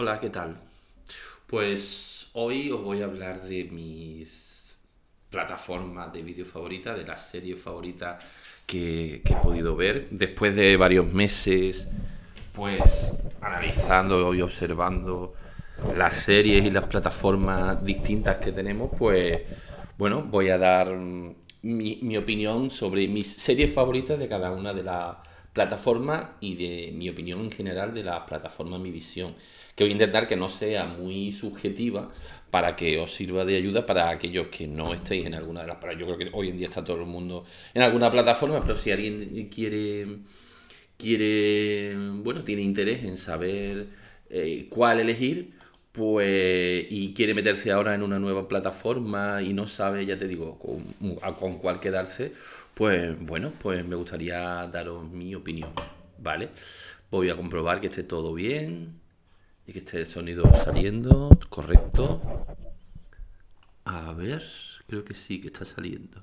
Hola, ¿qué tal? Pues hoy os voy a hablar de mis plataformas de vídeo favoritas, de las series favoritas que, he podido ver después de varios meses, pues analizando y observando las series y las plataformas distintas que tenemos, pues bueno, voy a dar mi opinión sobre mis series favoritas de cada una de las plataformas y de mi opinión en general de la plataforma Mi Visión, que voy a intentar que no sea muy subjetiva para que os sirva de ayuda para aquellos que no estéis en alguna de las... Yo creo que hoy en día está todo el mundo en alguna plataforma, pero si alguien quiere, quiere bueno, tiene interés en saber eh, cuál elegir, pues y quiere meterse ahora en una nueva plataforma y no sabe, ya te digo, con, con cuál quedarse, pues bueno, pues me gustaría daros mi opinión, ¿vale? Voy a comprobar que esté todo bien y que esté el sonido saliendo correcto. A ver, creo que sí que está saliendo.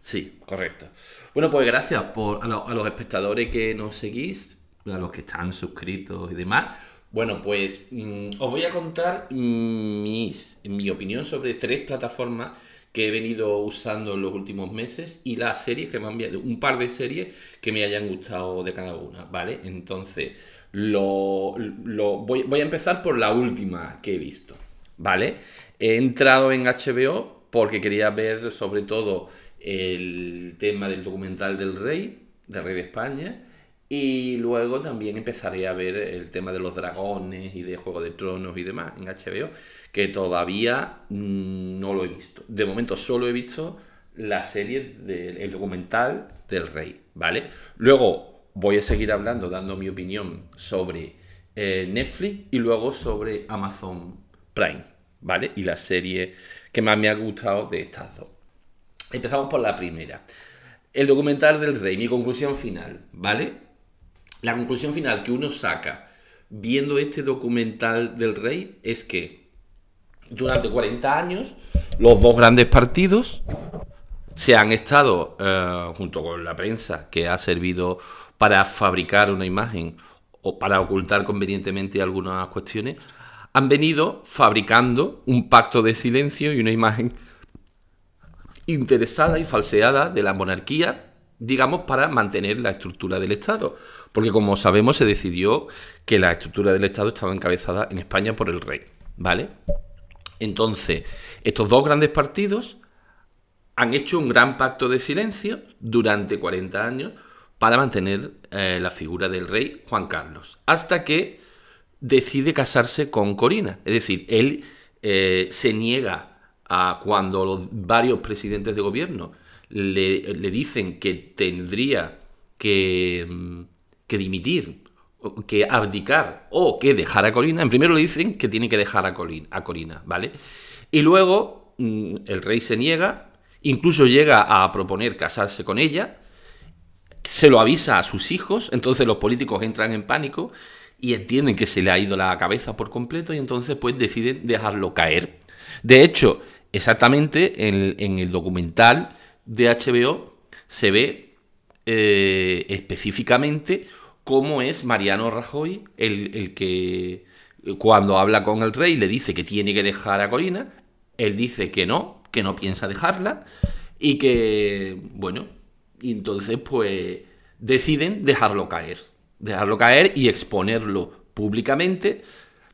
Sí, correcto. Bueno, pues gracias por, a, los espectadores que nos seguís, a los que están suscritos y demás. Bueno, pues mm, os voy a contar mis, mi opinión sobre tres plataformas que he venido usando en los últimos meses y las series que me han enviado, un par de series que me hayan gustado de cada una, ¿vale? Entonces, lo, lo voy, voy a empezar por la última que he visto, ¿vale? He entrado en HBO porque quería ver sobre todo el tema del documental del rey, del rey de España, y luego también empezaré a ver el tema de los dragones y de Juego de Tronos y demás en HBO, que todavía mm, no lo he visto. De momento solo he visto la serie del documental del rey, ¿vale? Luego voy a seguir hablando, dando mi opinión sobre eh, Netflix y luego sobre Amazon Prime, ¿vale? Y la serie que más me ha gustado de estas dos. Empezamos por la primera. El documental del rey, mi conclusión final, ¿vale? La conclusión final que uno saca viendo este documental del rey es que durante 40 años los dos grandes partidos se han estado, eh, junto con la prensa, que ha servido para fabricar una imagen o para ocultar convenientemente algunas cuestiones, han venido fabricando un pacto de silencio y una imagen interesada y falseada de la monarquía, digamos, para mantener la estructura del Estado. Porque como sabemos se decidió que la estructura del Estado estaba encabezada en España por el rey, ¿vale? Entonces, estos dos grandes partidos han hecho un gran pacto de silencio durante 40 años para mantener eh, la figura del rey Juan Carlos, hasta que decide casarse con Corina. Es decir, él eh, se niega cuando los varios presidentes de gobierno le, dicen que tendría que, mm, que, dimitir, que abdicar o que dejar a Corina, en primero le dicen que tiene que dejar a, a Corina ¿vale? Y luego mm, el rey se niega, incluso llega a proponer casarse con ella, se lo avisa a sus hijos, entonces los políticos entran en pánico y entienden que se le ha ido la cabeza por completo y entonces pues deciden dejarlo caer. De hecho, exactamente en, el documental de HBO se ve eh, específicamente cómo es Mariano Rajoy el, que cuando habla con el rey le dice que tiene que dejar a Corina, él dice que no, que no piensa dejarla y que, bueno, y entonces pues deciden dejarlo caer, dejarlo caer y exponerlo públicamente,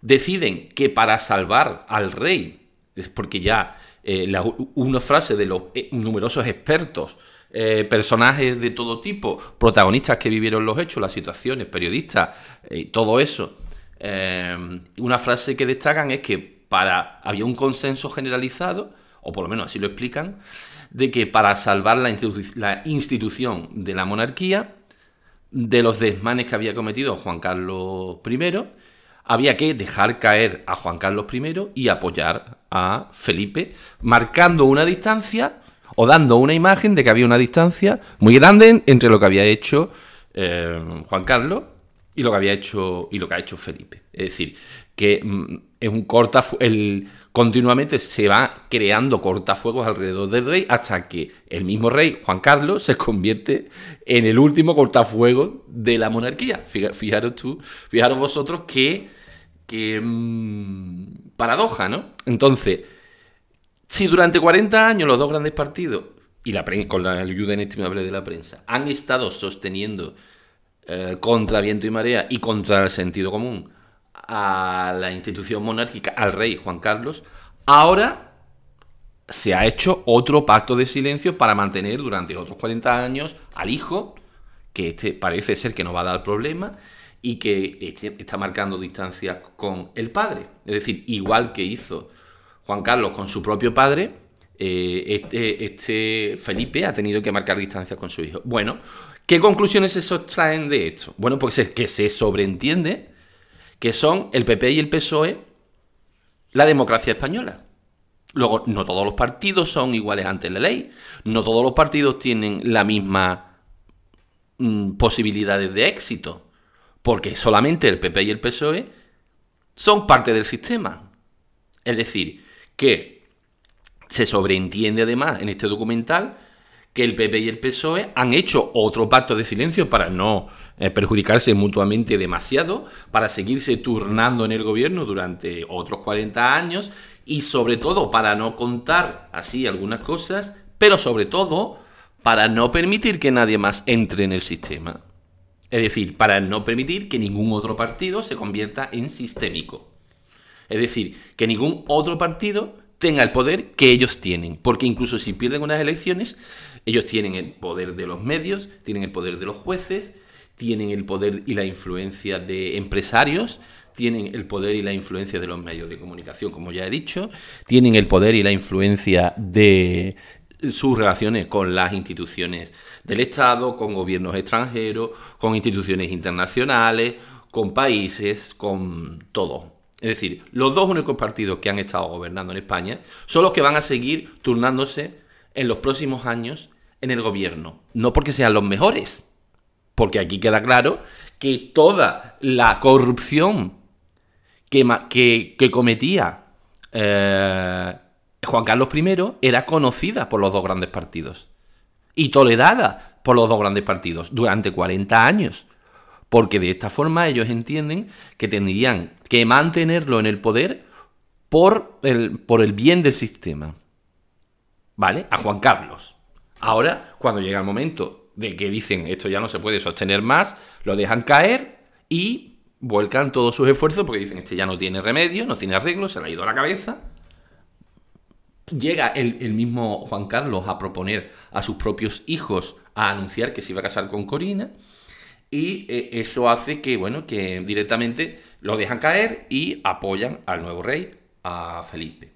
deciden que para salvar al rey, es porque ya eh, una frase de los eh, numerosos expertos, eh, personajes de todo tipo, protagonistas que vivieron los hechos, las situaciones, periodistas, todo eso. una frase que destacan es que para había un consenso generalizado, o por lo menos así lo explican, de que para salvar la, la institución de la monarquía, de los desmanes que había cometido Juan Carlos I, había que dejar caer a Juan Carlos I y apoyar a Felipe, marcando una distancia o dando una imagen de que había una distancia muy grande entre lo que había hecho eh, Juan Carlos y lo que había hecho y lo que ha hecho Felipe. Es decir, que mm, es un corta el continuamente se va creando cortafuegos alrededor del rey hasta que el mismo rey Juan Carlos se convierte en el último cortafuegos de la monarquía. Fijaros tú, fijaros vosotros que, que mm, paradoja, ¿no? Entonces, si durante 40 años los dos grandes partidos y la con la ayuda inestimable de la prensa han estado sosteniendo eh, contra viento y marea y contra el sentido común a la institución monárquica, al rey Juan Carlos, ahora se ha hecho otro pacto de silencio para mantener durante otros 40 años al hijo, que este parece ser que no va a dar problema y que este está marcando distancias con el padre. Es decir, igual que hizo Juan Carlos con su propio padre, eh, este, este Felipe ha tenido que marcar distancias con su hijo. Bueno, ¿Qué conclusiones se extraen de esto? Bueno, pues es que se sobreentiende que son el PP y el PSOE la democracia española. Luego, no todos los partidos son iguales ante la ley, no todos los partidos tienen la misma mm, posibilidades de éxito, porque solamente el PP y el PSOE son parte del sistema. Es decir, que se sobreentiende además en este documental que el PP y el PSOE han hecho otro pacto de silencio para no eh, perjudicarse mutuamente demasiado, para seguirse turnando en el gobierno durante otros 40 años y sobre todo para no contar así algunas cosas, pero sobre todo para no permitir que nadie más entre en el sistema. Es decir, para no permitir que ningún otro partido se convierta en sistémico. Es decir, que ningún otro partido tenga el poder que ellos tienen. Porque incluso si pierden unas elecciones, ellos tienen el poder de los medios, tienen el poder de los jueces, tienen el poder y la influencia de empresarios, tienen el poder y la influencia de los medios de comunicación, como ya he dicho, tienen el poder y la influencia de sus relaciones con las instituciones del Estado, con gobiernos extranjeros, con instituciones internacionales, con países, con todo. Es decir, los dos únicos partidos que han estado gobernando en España son los que van a seguir turnándose en los próximos años en el gobierno. No porque sean los mejores, porque aquí queda claro que toda la corrupción que, cometía eh, Juan Carlos I era conocida por los dos grandes partidos y tolerada por los dos grandes partidos durante 40 años. Porque de esta forma ellos entienden que tendrían que mantenerlo en el poder por el, por el bien del sistema. ¿Vale? A Juan Carlos. Ahora, cuando llega el momento de que dicen esto ya no se puede sostener más, lo dejan caer y vuelcan todos sus esfuerzos porque dicen este ya no tiene remedio, no tiene arreglo, se le ha ido a la cabeza. Llega el, el mismo Juan Carlos a proponer a sus propios hijos a anunciar que se iba a casar con Corina y eh, eso hace que, bueno, que directamente lo dejan caer y apoyan al nuevo rey, a Felipe.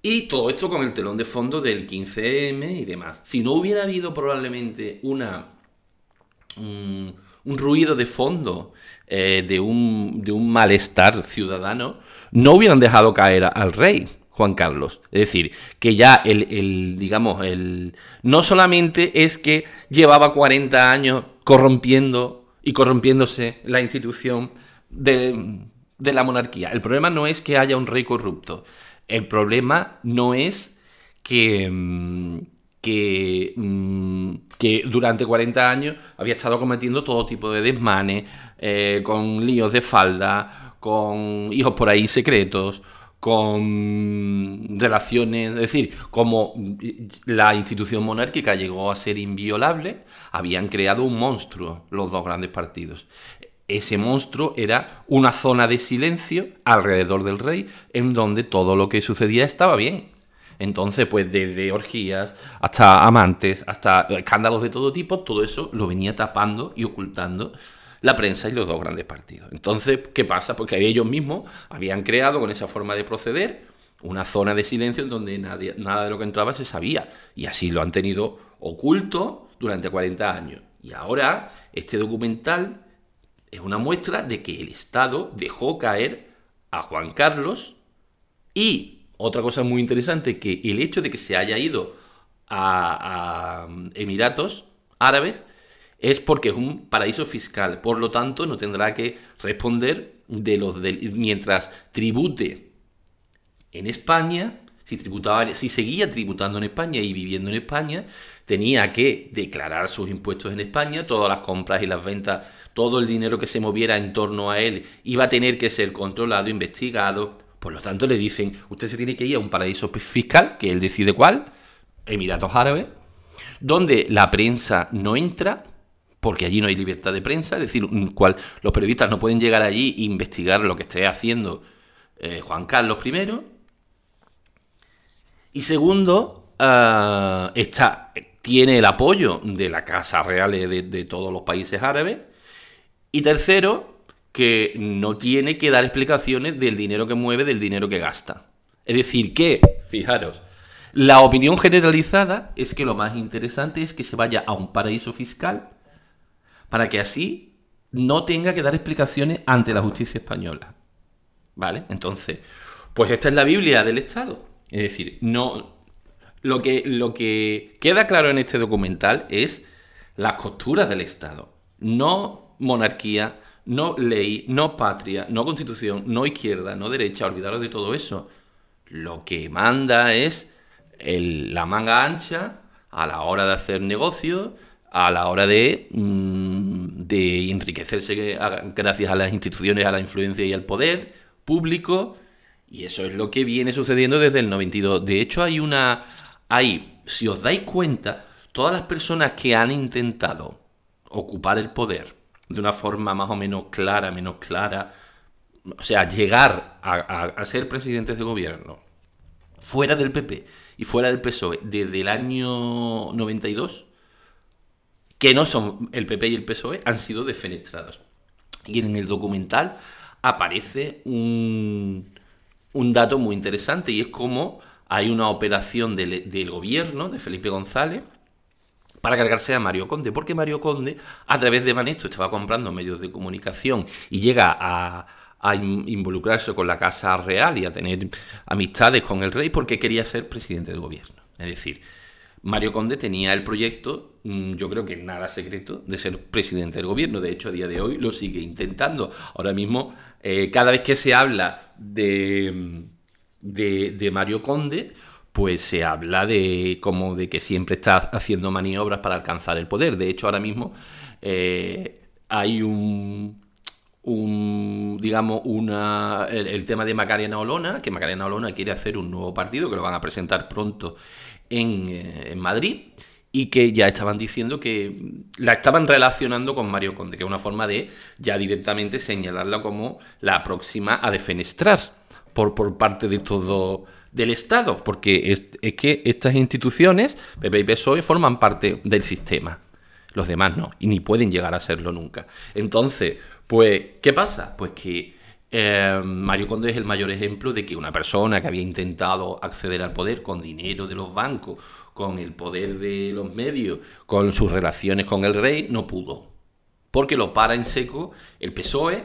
Y todo esto con el telón de fondo del 15M y demás. Si no hubiera habido probablemente una, un, ruido de fondo eh, de, un, de un malestar ciudadano, no hubieran dejado caer al rey. Juan Carlos. Es decir, que ya el, digamos, el, no solamente es que llevaba 40 años corrompiendo y corrompiéndose la institución de, la monarquía. El problema no es que haya un rey corrupto. El problema no es que, mm, mm, que, durante 40 años había estado cometiendo todo tipo de desmanes, eh, con líos de falda, con hijos por ahí secretos, con relaciones, es decir, como la institución monárquica llegó a ser inviolable, habían creado un monstruo los dos grandes partidos. Ese monstruo era una zona de silencio alrededor del rey, en donde todo lo que sucedía estaba bien. Entonces, pues desde orgías hasta amantes, hasta escándalos de todo tipo, todo eso lo venía tapando y ocultando la prensa y los dos grandes partidos. Entonces, ¿qué pasa? Porque ellos mismos habían creado con esa forma de proceder una zona de silencio en donde nadie, nada de lo que entraba se sabía. Y así lo han tenido oculto durante 40 años. Y ahora este documental es una muestra de que el Estado dejó caer a Juan Carlos y otra cosa muy interesante, que el hecho de que se haya ido a, a Emiratos Árabes es porque es un paraíso fiscal. Por lo tanto, no tendrá que responder de los mientras tribute en España, si tributaba, si seguía tributando en España y viviendo en España, tenía que declarar sus impuestos en España, todas las compras y las ventas, todo el dinero que se moviera en torno a él iba a tener que ser controlado, investigado. Por lo tanto, le dicen, usted se tiene que ir a un paraíso fiscal, que él decide cuál, Emiratos Árabes, donde la prensa no entra, porque allí no hay libertad de prensa, es decir, cual, los periodistas no pueden llegar allí e investigar lo que esté haciendo eh, Juan Carlos I. Y segundo, uh, está, tiene el apoyo de la Casa Real de, todos los países árabes. Y tercero, que no tiene que dar explicaciones del dinero que mueve, del dinero que gasta. Es decir, que, fijaros, la opinión generalizada es que lo más interesante es que se vaya a un paraíso fiscal para que así no tenga que dar explicaciones ante la justicia española. ¿Vale? Entonces, pues esta es la Biblia del Estado. Es decir, no, lo que, lo que queda claro en este documental es las costuras del Estado. No monarquía, no ley, no patria, no constitución, no izquierda, no derecha, olvidaros de todo eso. Lo que manda es la manga ancha a la hora de hacer negocios, a la hora de, mm, de enriquecerse gracias a las instituciones, a la influencia y al poder público. Y eso es lo que viene sucediendo desde el 92. De hecho, hay una, Ahí, si os dais cuenta, todas las personas que han intentado ocupar el poder de una forma más o menos clara, menos clara, o sea, llegar a, ser presidentes de gobierno fuera del PP y fuera del PSOE desde el año 92, que no son el PP y el PSOE, han sido defenestrados. Y en el documental aparece un, un dato muy interesante y es como hay una operación del, gobierno de Felipe González para cargarse a Mario Conde, porque Mario Conde, a través de Manesto, estaba comprando medios de comunicación y llega a, involucrarse con la Casa Real y a tener amistades con el rey porque quería ser presidente del gobierno. Es decir, Mario Conde tenía el proyecto, mm, yo creo que nada secreto, de ser presidente del gobierno. De hecho, a día de hoy lo sigue intentando. Ahora mismo, eh, cada vez que se habla de de, Mario Conde, pues se habla de como de que siempre está haciendo maniobras para alcanzar el poder. De hecho, ahora mismo eh, hay un, un digamos, una, el, tema de Macarena Olona, que Macarena Olona quiere hacer un nuevo partido, que lo van a presentar pronto en, eh, en Madrid y que ya estaban diciendo que la estaban relacionando con Mario Conde, que es una forma de ya directamente señalarla como la próxima a defenestrar por, por parte de todo del Estado, porque es, que estas instituciones, PP y PSOE, forman parte del sistema. Los demás no, y ni pueden llegar a serlo nunca. Entonces, pues, ¿qué pasa? Pues que eh, Mario Conde es el mayor ejemplo de que una persona que había intentado acceder al poder con dinero de los bancos, con el poder de los medios, con sus relaciones con el rey, no pudo. Porque lo para en seco el PSOE,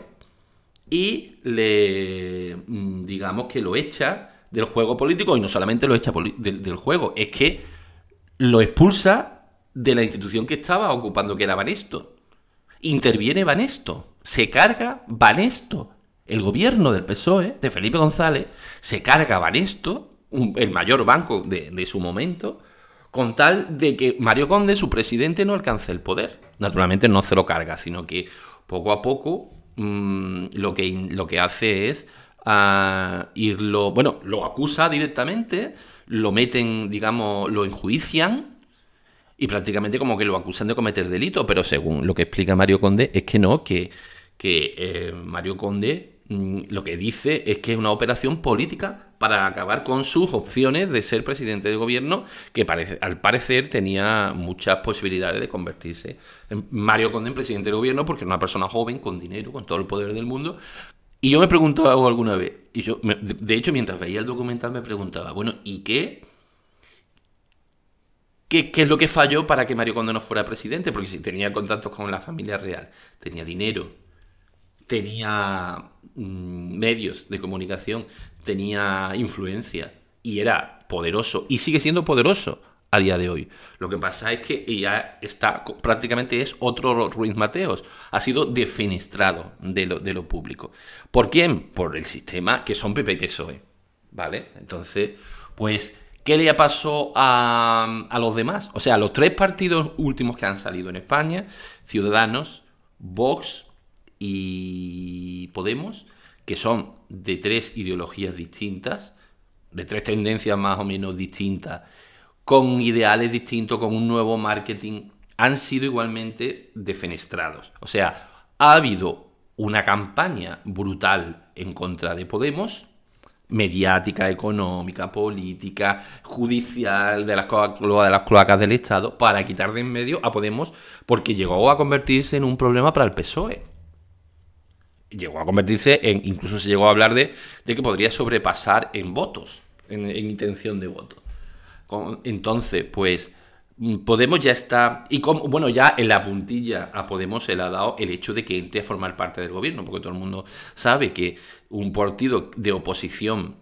y le, mm, digamos que lo echa del juego político y no solamente lo echa del, juego, es que lo expulsa de la institución que estaba ocupando, que era Banesto. Interviene Banesto, se carga Banesto. El gobierno del PSOE, de Felipe González, se carga Banesto, el mayor banco de, su momento, con tal de que Mario Conde, su presidente, no alcance el poder. Naturalmente no se lo carga, sino que poco a poco Mm, lo, que, lo que hace es ah, irlo, bueno, lo acusa directamente, lo meten, digamos, lo enjuician y prácticamente como que lo acusan de cometer delito, pero según lo que explica Mario Conde es que no, que, que eh, Mario Conde lo que dice es que es una operación política para acabar con sus opciones de ser presidente de gobierno, que al parecer tenía muchas posibilidades de convertirse en Mario Conde en presidente de gobierno, porque era una persona joven, con dinero, con todo el poder del mundo. Y yo me preguntaba alguna vez, y yo, de hecho, mientras veía el documental me preguntaba, bueno, ¿y qué? ¿Qué, ¿Qué, es lo que falló para que Mario Conde no fuera presidente? Porque si tenía contactos con la familia real, tenía dinero, tenía mm, medios de comunicación, tenía influencia y era poderoso y sigue siendo poderoso a día de hoy. Lo que pasa es que ya está, prácticamente es otro Ruiz Mateos. Ha sido defenestrado de lo, de lo público. ¿Por quién? Por el sistema que son PP PSOE. ¿Vale? Entonces, pues, ¿qué le pasó a, a los demás? O sea, los tres partidos últimos que han salido en España, Ciudadanos, Vox y Podemos, que son de tres ideologías distintas, de tres tendencias más o menos distintas, con ideales distintos, con un nuevo marketing, han sido igualmente defenestrados. O sea, ha habido una campaña brutal en contra de Podemos, mediática, económica, política, judicial, de las, de las cloacas del Estado, para quitar de en medio a Podemos, porque llegó a convertirse en un problema para el PSOE. Llegó a convertirse en, incluso se llegó a hablar de, de que podría sobrepasar en votos, en, en intención de voto. Entonces, pues mm, Podemos ya está, y como, bueno, ya en la puntilla a Podemos se le ha dado el hecho de que entre a formar parte del gobierno, porque todo el mundo sabe que un partido de oposición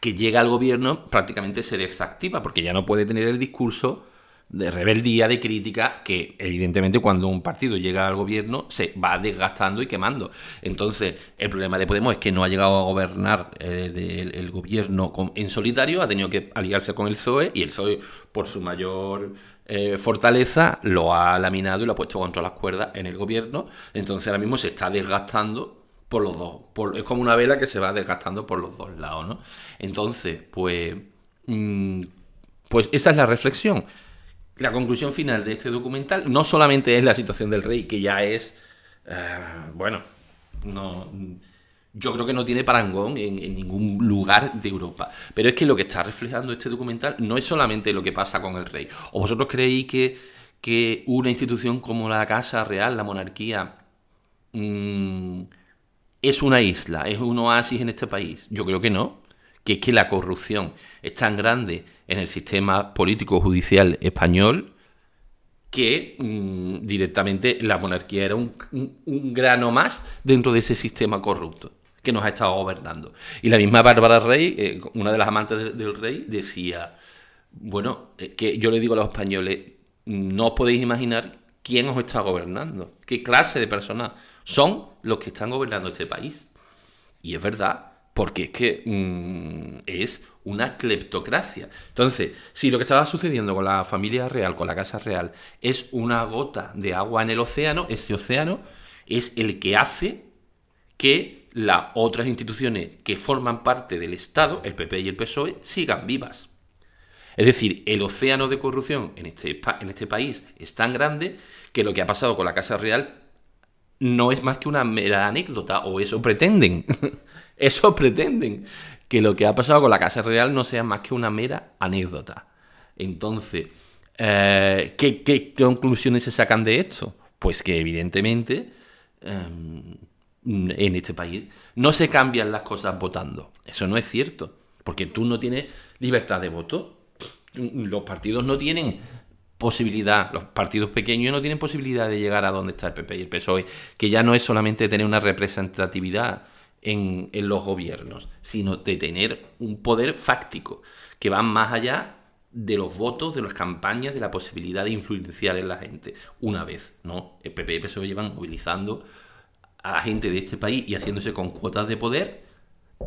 que llega al gobierno prácticamente se desactiva, porque ya no puede tener el discurso de rebeldía, de crítica, que evidentemente cuando un partido llega al gobierno se va desgastando y quemando. Entonces, el problema de Podemos es que no ha llegado a gobernar eh, el, gobierno en solitario, ha tenido que aliarse con el PSOE y el PSOE, por su mayor eh, fortaleza, lo ha laminado y lo ha puesto contra las cuerdas en el gobierno. Entonces, ahora mismo se está desgastando por los dos. es como una vela que se va desgastando por los dos lados, ¿no? Entonces, pues... Mm, pues esa es la reflexión la conclusión final de este documental no solamente es la situación del rey, que ya es, eh, bueno, no, yo creo que no tiene parangón en, ningún lugar de Europa, pero es que lo que está reflejando este documental no es solamente lo que pasa con el rey. ¿O vosotros creéis que, que una institución como la Casa Real, la monarquía, mm, es una isla, es un oasis en este país? Yo creo que no que es que la corrupción es tan grande en el sistema político judicial español que mm, directamente la monarquía era un, grano más dentro de ese sistema corrupto que nos ha estado gobernando. Y la misma Bárbara Rey, eh, una de las amantes del, rey, decía, bueno, que yo le digo a los españoles, no os podéis imaginar quién os está gobernando, qué clase de personas son los que están gobernando este país. Y es verdad, porque es que mm, es una cleptocracia. Entonces, si lo que estaba sucediendo con la familia real, con la casa real, es una gota de agua en el océano, ese océano es el que hace que las otras instituciones que forman parte del Estado, el PP y el PSOE, sigan vivas. Es decir, el océano de corrupción en este, en este país es tan grande que lo que ha pasado con la Casa Real no es más que una mera anécdota, o eso pretenden. eso pretenden. Que lo que ha pasado con la Casa Real no sea más que una mera anécdota. Entonces, eh, ¿qué, conclusiones se sacan de esto? Pues que evidentemente em, en este país no se cambian las cosas votando. Eso no es cierto. Porque tú no tienes libertad de voto. Los partidos no tienen posibilidad, los partidos pequeños no tienen posibilidad de llegar a donde está el PP y el PSOE, que ya no es solamente tener una representatividad en, los gobiernos, sino de tener un poder fáctico, que va más allá de los votos, de las campañas, de la posibilidad de influenciar en la gente. Una vez, ¿no? El PP y el PSOE llevan movilizando a gente de este país y haciéndose con cuotas de poder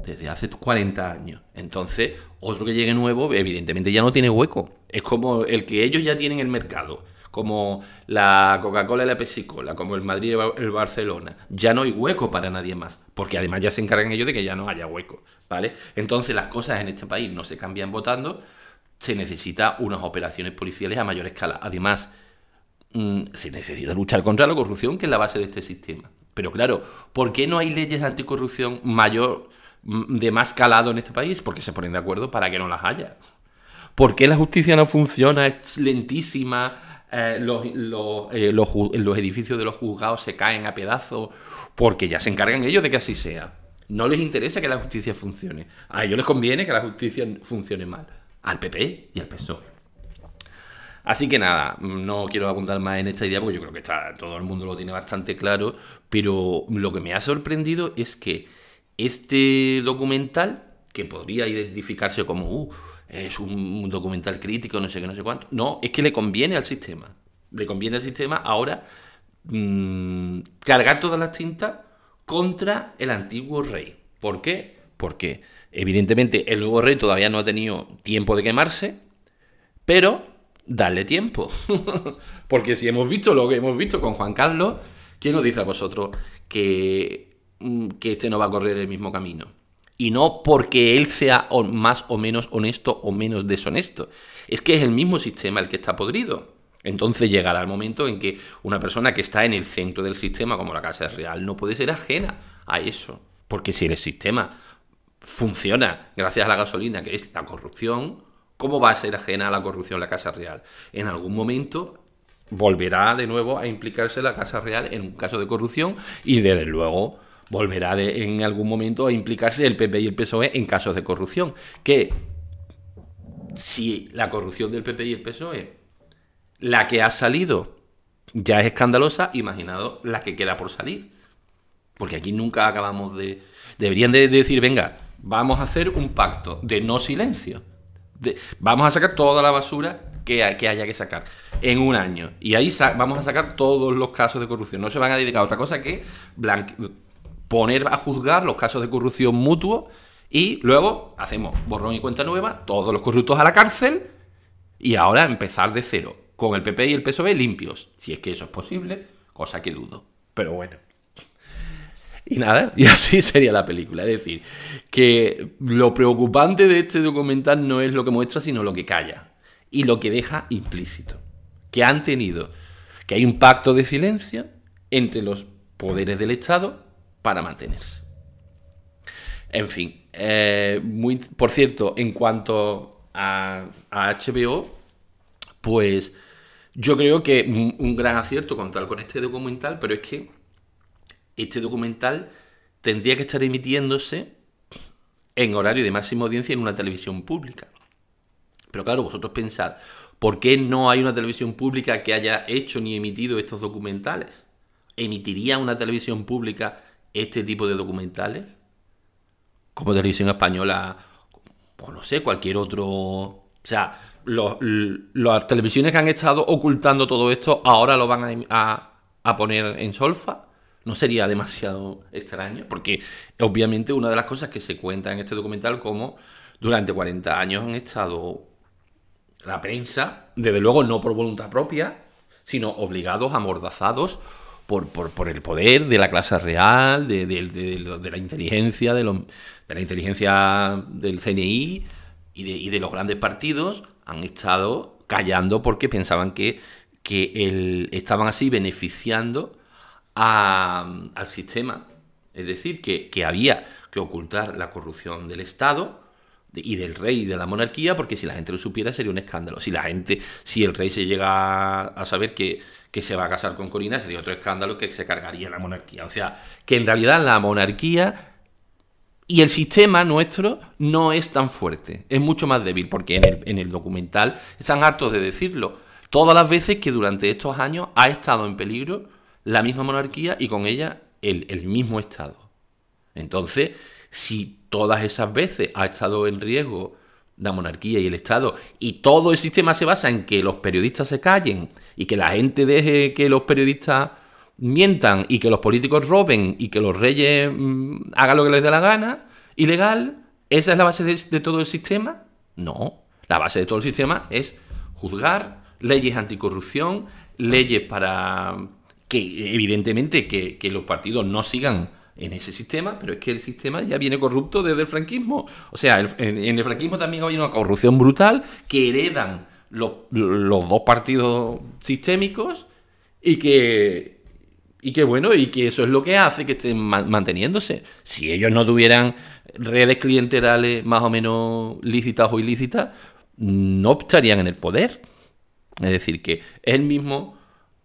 desde hace 40 años. Entonces, otro que llegue nuevo, evidentemente ya no tiene hueco. Es como el que ellos ya tienen el mercado, como la Coca-Cola y la Pepsi-Cola, como el Madrid y el Barcelona. Ya no hay hueco para nadie más, porque además ya se encargan ellos de que ya no haya hueco, ¿vale? Entonces, las cosas en este país no se cambian votando, se necesita unas operaciones policiales a mayor escala. Además, mm, se necesita luchar contra la corrupción, que es la base de este sistema. Pero claro, ¿por qué no hay leyes anticorrupción mayor de más calado en este país? Porque se ponen de acuerdo para que no las haya. ¿Por qué la justicia no funciona? Es lentísima. Eh, los, eh, los, los, edificios de los juzgados se caen a pedazos porque ya se encargan ellos de que así sea. No les interesa que la justicia funcione. A ellos les conviene que la justicia funcione mal. Al PP y al PSOE. Así que nada, no quiero apuntar más en esta idea porque yo creo que está, todo el mundo lo tiene bastante claro. Pero lo que me ha sorprendido es que este documental, que podría identificarse como uh, es un, documental crítico, no sé qué, no sé cuánto. No, es que le conviene al sistema. Le conviene al sistema ahora mm, cargar todas las tintas contra el antiguo rey. ¿Por qué? Porque evidentemente el nuevo rey todavía no ha tenido tiempo de quemarse, pero dale tiempo. Porque si hemos visto lo que hemos visto con Juan Carlos, ¿quién nos dice a vosotros que, mm, que este no va a correr el mismo camino? Y no porque él sea más o menos honesto o menos deshonesto. Es que es el mismo sistema el que está podrido. Entonces llegará el momento en que una persona que está en el centro del sistema, como la Casa Real, no puede ser ajena a eso. Porque si el sistema funciona gracias a la gasolina, que es la corrupción, ¿cómo va a ser ajena a la corrupción la Casa Real? En algún momento volverá de nuevo a implicarse la Casa Real en un caso de corrupción y desde luego volverá en algún momento a implicarse el PP y el PSOE en casos de corrupción. Que si la corrupción del PP y el PSOE, la que ha salido, ya es escandalosa, imaginado la que queda por salir. Porque aquí nunca acabamos de... Deberían de decir, venga, vamos a hacer un pacto de no silencio. vamos a sacar toda la basura que, que, haya que sacar en un año. Y ahí vamos a sacar todos los casos de corrupción. No se van a dedicar a otra cosa que poner a juzgar los casos de corrupción mutuo y luego hacemos borrón y cuenta nueva, todos los corruptos a la cárcel y ahora empezar de cero, con el PP y el PSOE limpios, si es que eso es posible, cosa que dudo. Pero bueno. Y nada, y así sería la película. Es decir, que lo preocupante de este documental no es lo que muestra, sino lo que calla. Y lo que deja implícito. Que han tenido, que hay un pacto de silencio entre los poderes del Estado para mantenerse. En fin, eh, muy, por cierto, en cuanto a, HBO, pues yo creo que un, gran acierto contar con este documental, pero es que este documental tendría que estar emitiéndose en horario de máxima audiencia en una televisión pública. Pero claro, vosotros pensad, ¿por qué no hay una televisión pública que haya hecho ni emitido estos documentales? ¿Emitiría una televisión pública este tipo de documentales, como televisión española, pues no sé, cualquier otro... O sea, las televisiones que han estado ocultando todo esto ahora lo van a, a, poner en solfa. No sería demasiado extraño, porque obviamente una de las cosas que se cuenta en este documental como durante 40 años han estado la prensa, desde luego no por voluntad propia, sino obligados, amordazados por, el poder de la clase real, de, la inteligencia, de, la inteligencia del CNI y de, los grandes partidos, han estado callando porque pensaban que, que estaban así beneficiando al sistema. Es decir, que, que había que ocultar la corrupción del Estado y del rey y de la monarquía, porque si la gente lo supiera sería un escándalo. Si la gente, si el rey se llega a saber que, que se va a casar con Corina, sería otro escándalo que se cargaría la monarquía. O sea, que en realidad la monarquía y el sistema nuestro no es tan fuerte, es mucho más débil, porque en el, en el documental están hartos de decirlo. Todas las veces que durante estos años ha estado en peligro la misma monarquía y con ella el, el mismo Estado. Entonces, si todas esas veces ha estado en riesgo la monarquía y el Estado, y todo el sistema se basa en que los periodistas se callen y que la gente deje que los periodistas mientan y que los políticos roben y que los reyes mm, hagan lo que les dé la gana, ilegal, ¿esa es la base de, todo el sistema? No, la base de todo el sistema es juzgar leyes anticorrupción, leyes para que evidentemente que los partidos no sigan en ese sistema, pero es que el sistema ya viene corrupto desde el franquismo. O sea, en, el franquismo también hay una corrupción brutal que heredan los, dos partidos sistémicos y que, y que, bueno, y que eso es lo que hace que estén manteniéndose. Si ellos no tuvieran redes clienterales más o menos lícitas o ilícitas, no estarían en el poder. Es decir, que el mismo,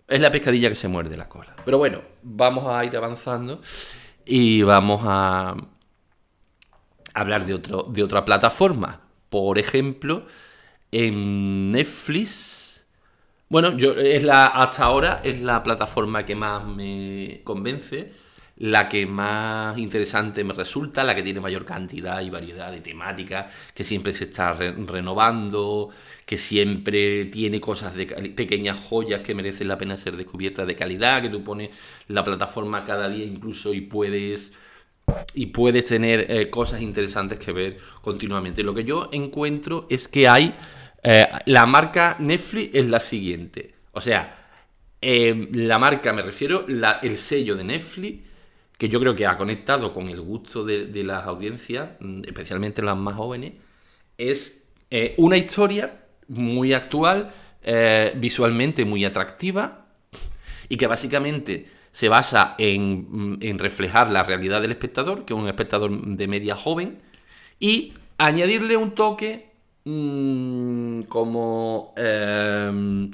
es la pescadilla que se muerde la cola. Pero bueno, vamos a ir avanzando y vamos a hablar de, otro, de otra plataforma. Por ejemplo, en Netflix. Bueno, yo es la hasta ahora es la plataforma que más me convence. La que más interesante me resulta, la que tiene mayor cantidad y variedad de temáticas, que siempre se está renovando, que siempre tiene cosas de pequeñas joyas que merecen la pena ser descubiertas de calidad, que tú pones la plataforma cada día incluso y puedes y puedes tener eh, cosas interesantes que ver continuamente. Lo que yo encuentro es que hay eh, la marca Netflix es la siguiente, o sea, eh, la marca me refiero el sello de Netflix que yo creo que ha conectado con el gusto de, las audiencias, mm, especialmente las más jóvenes, es eh, una historia muy actual, eh, visualmente muy atractiva y que básicamente se basa en, mm, reflejar la realidad del espectador, que es un espectador de media joven, y añadirle un toque mm, como em,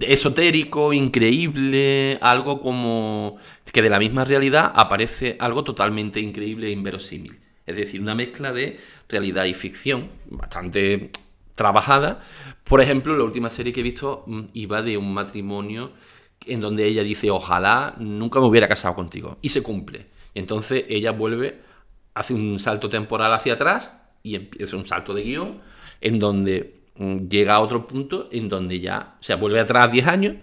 esotérico, increíble, algo como que de la misma realidad aparece algo totalmente increíble e inverosímil. Es decir, una mezcla de realidad y ficción bastante trabajada. Por ejemplo, la última serie que he visto mm, iba de un matrimonio en donde ella dice, ojalá nunca me hubiera casado contigo. Y se cumple. Entonces ella vuelve, hace un salto temporal hacia atrás y empieza un salto de guion en donde llega a otro punto en donde ya se vuelve atrás 10 años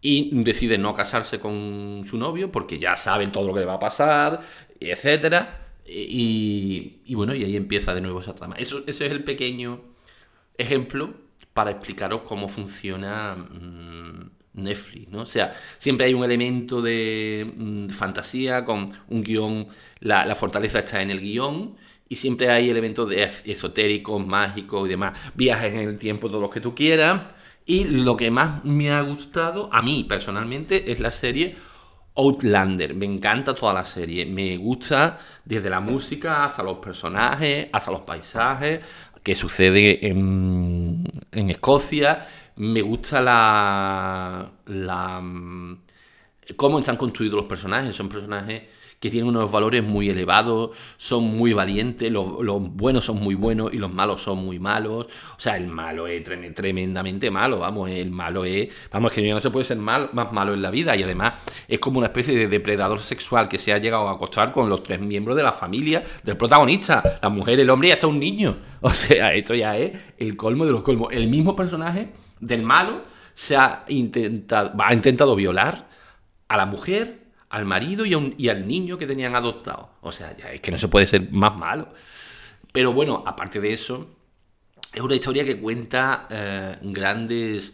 y decide no casarse con su novio porque ya saben todo lo que le va a pasar, etcétera. Y, bueno, y ahí empieza de nuevo esa trama. Eso, ese es el pequeño ejemplo para explicaros cómo funciona mm, Netflix, ¿no? O sea, siempre hay un elemento de, mm, fantasía con un guion, la, la, fortaleza está en el guion y siempre hay elementos de esotéricos, mágicos y demás. Viajes en el tiempo, todo lo que tú quieras. Y lo que más me ha gustado, a mí personalmente, es la serie Outlander. Me encanta toda la serie. Me gusta desde la música hasta los personajes, hasta los paisajes, que sucede en, en Escocia. Me gusta la, la. cómo están construidos los personajes. Son personajes que tienen unos valores muy elevados, son muy valientes, los, buenos son muy buenos y los malos son muy malos. O sea, el malo es tremendamente malo, vamos, el malo es, vamos, que no se puede ser mal, más malo en la vida y además es como una especie de depredador sexual que se ha llegado a acostar con los tres miembros de la familia del protagonista, la mujer, el hombre y hasta un niño. O sea, esto ya es el colmo de los colmos. El mismo personaje del malo se ha intentado, ha intentado violar a la mujer al marido y, al niño que tenían adoptado. O sea, es que no se puede ser más malo. Pero bueno, aparte de eso, es una historia que cuenta eh, grandes,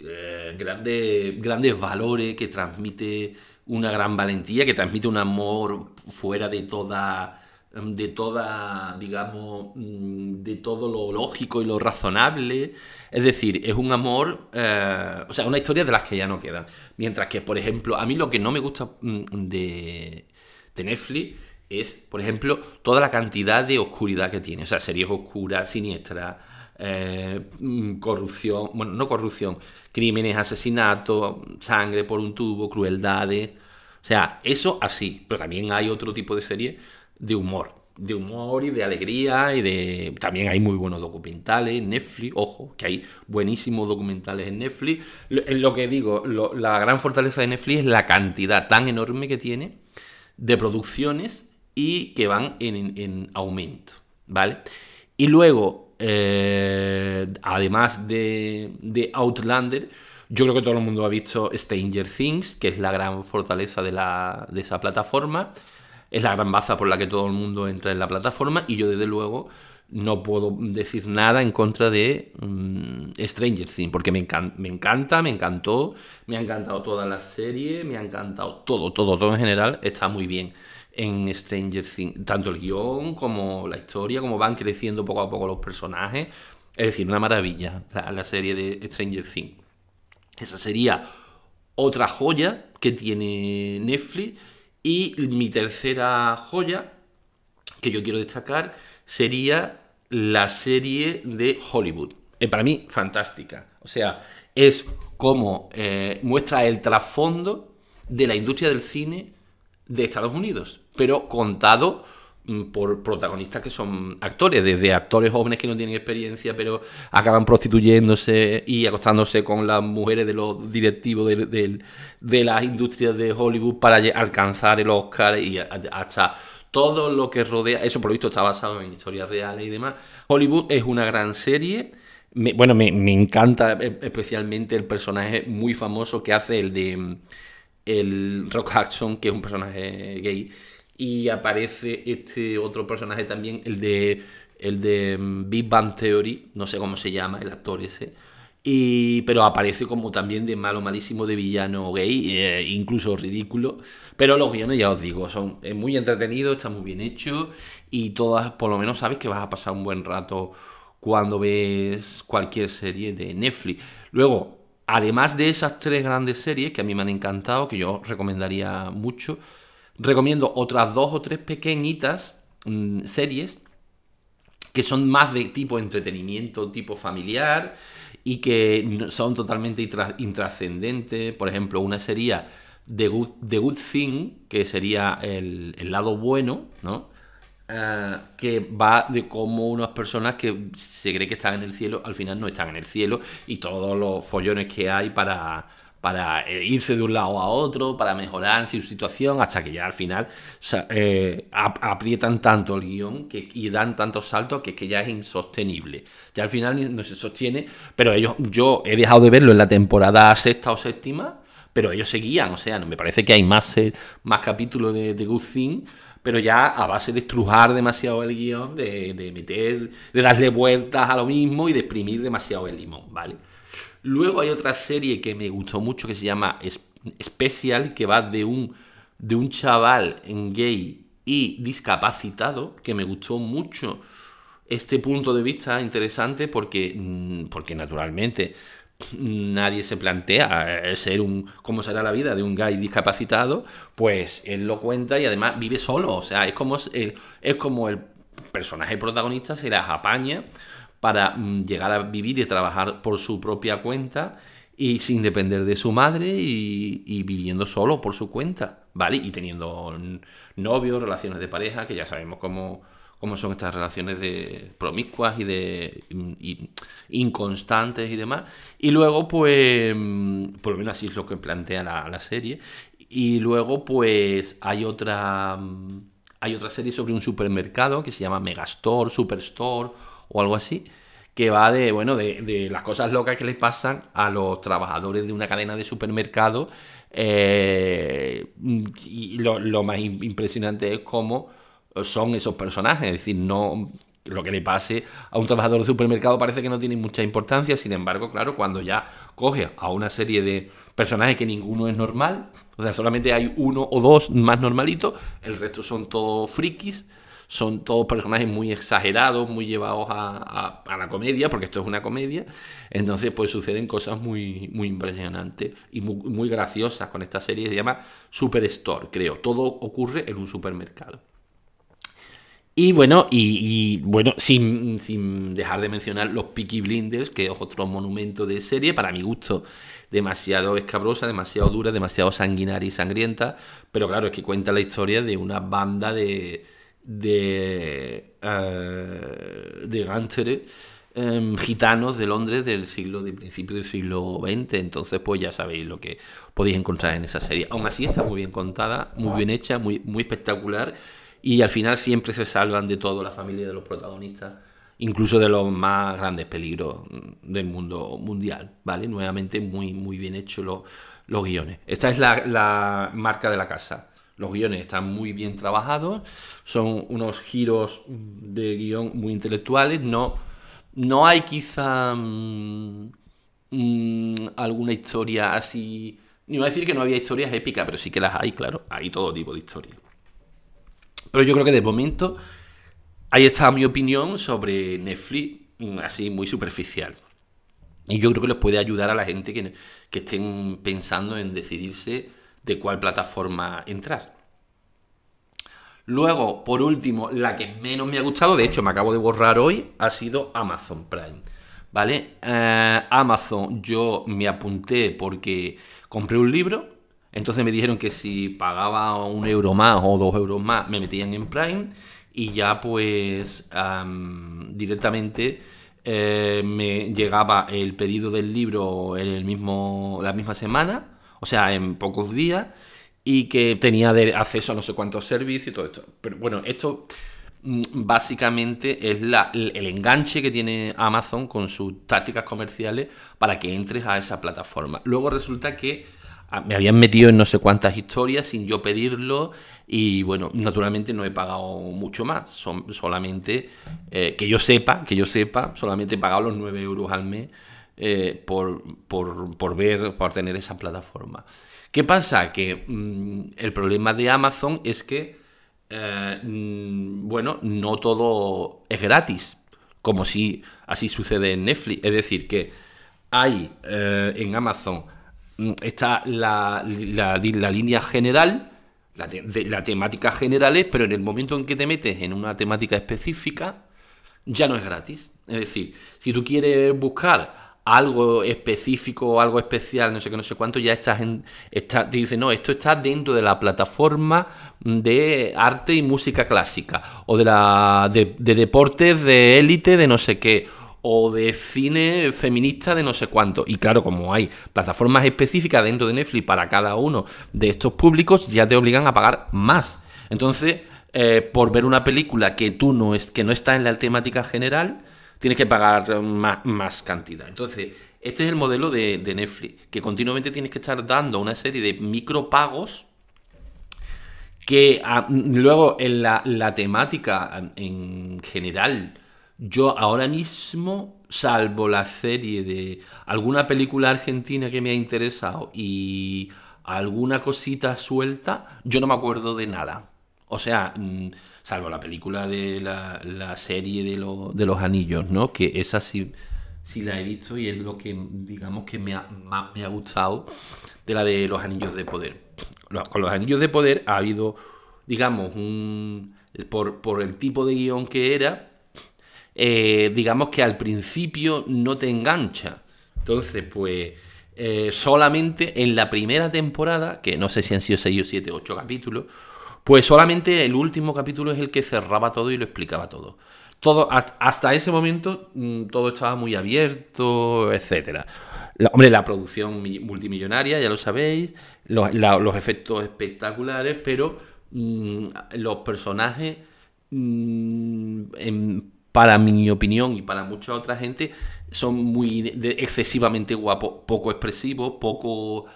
eh, grandes, grandes valores, que transmite una gran valentía, que transmite un amor fuera de toda de toda, digamos, mm, de todo lo lógico y lo razonable. Es decir, es un amor, eh, o sea, una historia de las que ya no quedan. Mientras que, por ejemplo, a mí lo que no me gusta mm, de, de Netflix es, por ejemplo, toda la cantidad de oscuridad que tiene. O sea, series oscuras, siniestras, eh, mm, corrupción, bueno, no corrupción, crímenes, asesinatos, sangre por un tubo, crueldades. O sea, eso así. Pero también hay otro tipo de series de humor. De humor y de alegría y de... También hay muy buenos documentales en Netflix, ojo, que hay buenísimos documentales en Netflix. Lo, lo que digo, la gran fortaleza de Netflix es la cantidad tan enorme que tiene de producciones y que van en, aumento, ¿vale? Y luego, eh, además de, de Outlander, yo creo que todo el mundo ha visto Stranger Things, que es la gran fortaleza de, la, de esa plataforma es la gran baza por la que todo el mundo entra en la plataforma y yo desde luego no puedo decir nada en contra de mm, Stranger Things, porque me, me, encanta, me encantó, me ha encantado toda la serie, me ha encantado todo, todo, todo en general, está muy bien en Stranger Things, tanto el guion como la historia, como van creciendo poco a poco los personajes, es decir, una maravilla la, la serie de Stranger Things. Esa sería otra joya que tiene Netflix y mi tercera joya que yo quiero destacar sería la serie de Hollywood. Eh, para mí, fantástica. O sea, es como eh, muestra el trasfondo de la industria del cine de Estados Unidos, pero contado por protagonistas que son actores, desde actores jóvenes que no tienen experiencia, pero acaban prostituyéndose y acostándose con las mujeres de los directivos de, las industrias de Hollywood para alcanzar el Oscar y hasta todo lo que rodea, eso por lo visto está basado en historias reales y demás. Hollywood es una gran serie. bueno, me, me, encanta e, especialmente el personaje muy famoso que hace el de mm, el Rock Hudson, que es un personaje gay y aparece este otro personaje también, el de, el de mm, Big Bang Theory, no sé cómo se llama el actor ese, y, pero aparece como también de malo, malísimo, de villano gay, incluso ridículo. Pero los guiones, ya os digo, son muy entretenidos, está muy bien hecho y todas, por lo menos, sabes que vas a pasar un buen rato cuando ves cualquier serie de Netflix. Luego, además de esas tres grandes series que a mí me han encantado, que yo recomendaría mucho, recomiendo otras dos o tres pequeñitas mm, series que son más de tipo entretenimiento, tipo familiar y que son totalmente intrascendentes. Por ejemplo, una sería The Good, Thing, que sería el, lado bueno, ¿no? Eh, que va de cómo unas personas que se cree que están en el cielo, al final no están en el cielo y todos los follones que hay para para eh, irse de un lado a otro, para mejorar su situación, hasta que ya al final eh, aprietan tanto el guion y dan tantos saltos que, que ya es insostenible. Ya al final no se sostiene, pero ellos, yo he dejado de verlo en la temporada sexta o séptima, pero ellos seguían, o sea, no me parece que hay más, eh, más capítulos de, de Good Thing, pero ya a base de estrujar demasiado el guion, de, de meter, de darle vueltas a lo mismo y de exprimir demasiado el limón, ¿vale? Luego hay otra serie que me gustó mucho que se llama Special, que va de un, de un chaval gay y discapacitado, que me gustó mucho este punto de vista interesante porque, mm, porque naturalmente nadie se plantea eh, ser un cómo será la vida de un gay discapacitado, pues él lo cuenta y además vive solo, o sea, es como el, es como el personaje protagonista se las apaña para mm, llegar a vivir y trabajar por su propia cuenta y sin depender de su madre y, viviendo solo por su cuenta, ¿vale? Y teniendo novios, relaciones de pareja, que ya sabemos cómo, cómo son estas relaciones de promiscuas y de inconstantes y demás. Y luego, pues, mm, por lo menos así es lo que plantea la, la serie. Y luego, pues, hay otra, mm, hay otra serie sobre un supermercado que se llama Megastore, Superstore o algo así, que va de, bueno, de, las cosas locas que les pasan a los trabajadores de una cadena de supermercados. Eh, y lo, más impresionante es cómo son esos personajes, es decir, no lo que le pase a un trabajador de supermercado parece que no tiene mucha importancia, sin embargo, claro, cuando ya coge a una serie de personajes que ninguno es normal, o sea, solamente hay uno o dos más normalitos, el resto son todos frikis, son todos personajes muy exagerados, muy llevados a, la comedia, porque esto es una comedia. Entonces, pues suceden cosas muy, muy impresionantes y muy, graciosas con esta serie. Se llama Superstore, creo. Todo ocurre en un supermercado. Y bueno, y, bueno, sin, sin, dejar de mencionar los Peaky Blinders, que es otro monumento de serie, para mi gusto, demasiado escabrosa, demasiado dura, demasiado sanguinaria y sangrienta, pero claro, es que cuenta la historia de una banda de, de, uh, de em, gitanos de Londres del siglo, de principio del siglo XX. Entonces, pues ya sabéis lo que podéis encontrar en esa serie. Aún así está muy bien contada, muy bien hecha, muy, muy espectacular. Y al final siempre se salvan de todo la familia de los protagonistas, incluso de los más grandes peligros del mundo mundial. ¿Vale? Nuevamente, muy, muy bien hecho los, los guiones. Esta es la, la marca de la casa los guiones están muy bien trabajados, son unos giros de guion muy intelectuales, no, no hay quizá mm, mm, alguna historia así... Ni voy a decir que no había historias épicas, pero sí que las hay, claro, hay todo tipo de historias. Pero yo creo que de momento ahí está mi opinión sobre Netflix, mm, así muy superficial. Y yo creo que les puede ayudar a la gente que, que estén pensando en decidirse de cuál plataforma entrar. Luego, por último, la que menos me ha gustado, de hecho me acabo de borrar hoy, ha sido Amazon Prime. ¿Vale? Eh, Amazon yo me apunté porque compré un libro, entonces me dijeron que si pagaba un euro más o dos euros más me metían en Prime y ya pues directamente eh, me llegaba el pedido del libro en el mismo, la misma semana, o sea, en pocos días, y que tenía acceso a no sé cuántos servicios y todo esto. Pero bueno, esto mm, básicamente es la, el enganche que tiene Amazon con sus tácticas comerciales para que entres a esa plataforma. Luego resulta que ah, me habían metido en no sé cuántas historias sin yo pedirlo y bueno, naturalmente no he pagado mucho más. Son solamente, eh, que yo sepa, que yo sepa, solamente he pagado los 9 euros al mes eh, por, por, ver, por tener esa plataforma. ¿Qué pasa? Que mm, el problema de Amazon es que, eh, mm, bueno, no todo es gratis, como si así sucede en Netflix. Es decir, que hay en Amazon mm, está la, la, línea general, la, la temática generales, pero en el momento en que te metes en una temática específica, ya no es gratis. Es decir, si tú quieres buscar algo específico o algo especial, no sé qué, no sé cuánto, ya estás en. Está, te dice, no, esto está dentro de la plataforma de arte y música clásica, o de, la, de, de deportes de élite de no sé qué, o de cine feminista de no sé cuánto. Y claro, como hay plataformas específicas dentro de Netflix para cada uno de estos públicos, ya te obligan a pagar más. Entonces, eh, por ver una película que tú no es, que no está en la temática general, tienes que pagar más, cantidad. Entonces, este es el modelo de, Netflix, que continuamente tienes que estar dando una serie de micropagos que ah, luego en la, la temática en general yo ahora mismo, salvo la serie de alguna película argentina que me ha interesado y alguna cosita suelta, yo no me acuerdo de nada. O sea, mm, salvo la película de la, serie de, de, los anillos, ¿no? Que esa sí, sí la he visto y es lo que, digamos, que me ha, me ha gustado de la de los anillos de poder. Con los anillos de poder ha habido, digamos, un... Por, por el tipo de guion que era, eh, digamos que al principio no te engancha. Entonces, pues eh, solamente en la primera temporada, que no sé si han sido 6 o 7, 8 capítulos, pues solamente el último capítulo es el que cerraba todo y lo explicaba todo. Todo, hasta ese momento mm, todo estaba muy abierto, etcétera. hombre, la producción multimillonaria, ya lo sabéis, los, efectos espectaculares, pero mm, los personajes mm, para mi opinión y para mucha otra gente, son muy excesivamente guapos, poco expresivos, poco,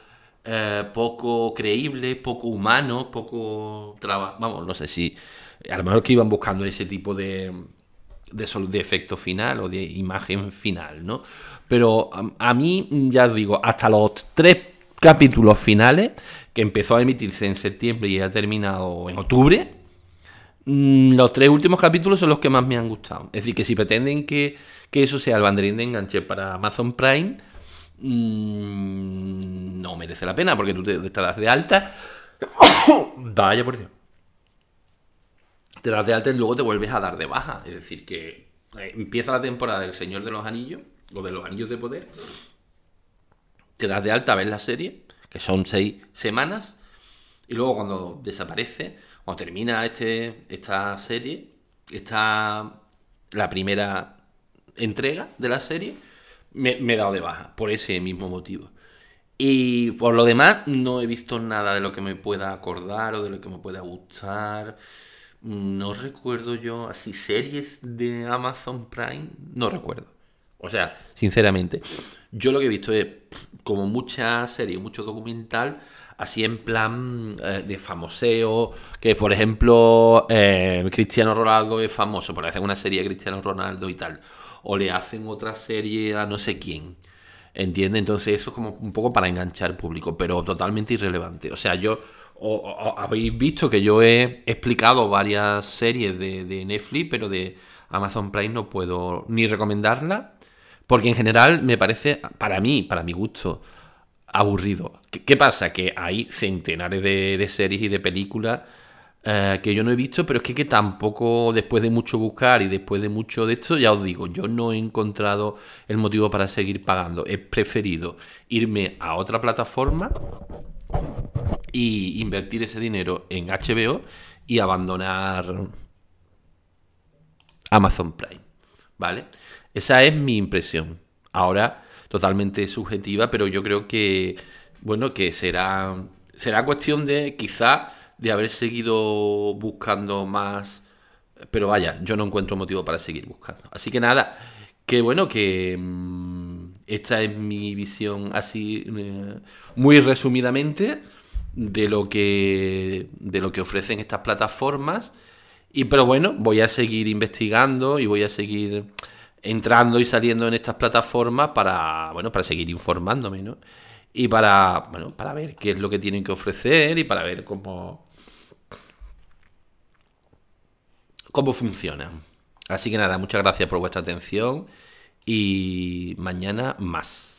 eh, poco creíbles, poco humanos, poco trabajo. Vamos, no sé si. A lo mejor que iban buscando ese tipo de, de, de efecto final o de imagen final, ¿no? Pero a, mí, ya os digo, hasta los tres capítulos finales, que empezó a emitirse en septiembre y ha terminado en octubre, Mm, los tres últimos capítulos son los que más me han gustado. Es decir, que si pretenden que, eso sea el banderín de enganche para Amazon Prime, mm, no merece la pena porque tú te, das de alta. Vaya por Dios. Te das de alta y luego te vuelves a dar de baja. Es decir, que eh, empieza la temporada del Señor de los Anillos, o de los Anillos de Poder. Te das de alta a ver la serie, que son seis semanas, y luego cuando desaparece cuando termina este, esta serie, esta, la primera entrega de la serie, me, he dado de baja, por ese mismo motivo. Y por lo demás, no he visto nada de lo que me pueda acordar o de lo que me pueda gustar. No recuerdo yo así series de Amazon Prime. No recuerdo. O sea, sinceramente, yo lo que he visto es como mucha serie, mucho documental así en plan eh, de famoseo, que por ejemplo eh, Cristiano Ronaldo es famoso, por hacen una serie de Cristiano Ronaldo y tal, o le hacen otra serie a no sé quién. ¿Entiende? Entonces eso es como un poco para enganchar al público, pero totalmente irrelevante. O sea, yo habéis visto que yo he explicado varias series de, de, Netflix, pero de Amazon Prime no puedo ni recomendarla, porque en general me parece, para mí, para mi gusto, aburrido. ¿Qué, pasa? Que hay centenares de, series y de películas eh, que yo no he visto, pero es que, que, tampoco, después de mucho buscar y después de mucho de esto, ya os digo, yo no he encontrado el motivo para seguir pagando. He preferido irme a otra plataforma y invertir ese dinero en HBO y abandonar Amazon Prime. ¿Vale? Esa es mi impresión. Ahora, totalmente subjetiva, pero yo creo que, bueno, que será, será cuestión de quizá de haber seguido buscando más. Pero vaya, yo no encuentro motivo para seguir buscando. Así que nada, que bueno, que mm, esta es mi visión así eh, muy resumidamente de lo que de lo que ofrecen estas plataformas y pero bueno, voy a seguir investigando y voy a seguir entrando y saliendo en estas plataformas para bueno, para seguir informándome, ¿no? Y para bueno, para ver qué es lo que tienen que ofrecer y para ver cómo cómo funcionan. Así que nada, muchas gracias por vuestra atención y mañana más.